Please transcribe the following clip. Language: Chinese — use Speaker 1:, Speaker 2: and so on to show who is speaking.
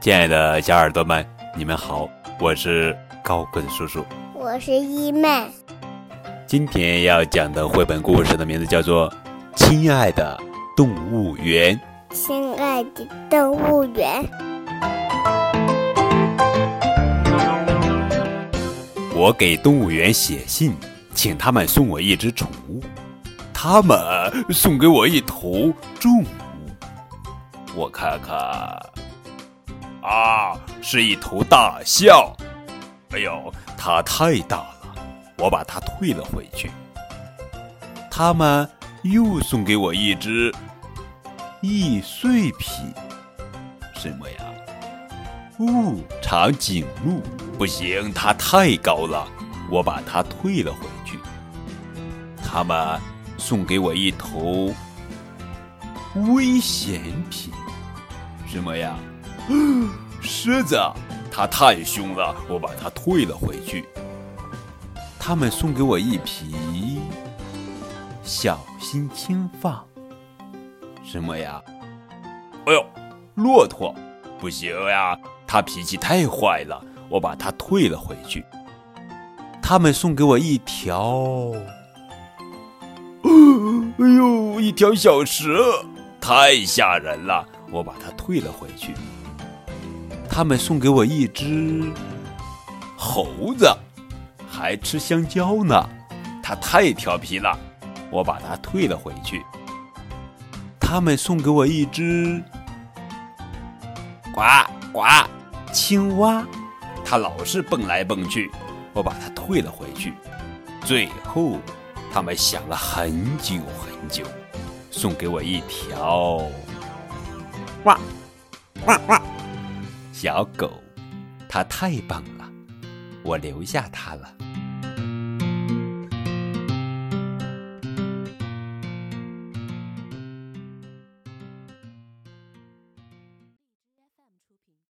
Speaker 1: 亲爱的小耳朵们，你们好，我是高棍叔叔，
Speaker 2: 我是一妹。
Speaker 1: 今天要讲的绘本故事的名字叫做《亲爱的动物园》。
Speaker 2: 亲爱的动物园，
Speaker 1: 我给动物园写信，请他们送我一只宠物，他们送给我一头重物。我看看，啊，是一头大象。哎呦，它太大了，我把它退了回去。他们又送给我一只易碎品，什么呀？哦，长颈鹿不行，它太高了，我把它退了回去。他们送给我一头危险品，什么呀？狮子，它太凶了，我把它退了回去。他们送给我一匹小心轻放，什么呀？哎呦，骆驼，不行呀，它脾气太坏了，我把它退了回去。他们送给我一条，哎呦，一条小蛇，太吓人了，我把它退了回去。他们送给我一只猴子，还吃香蕉呢，它太调皮了，我把它退了回去。他们送给我一只呱呱青蛙，它老是蹦来蹦去，我把它退了回去。最后，他们想了很久很久，送给我一条哇哇哇小狗，它太棒了，我留下它了。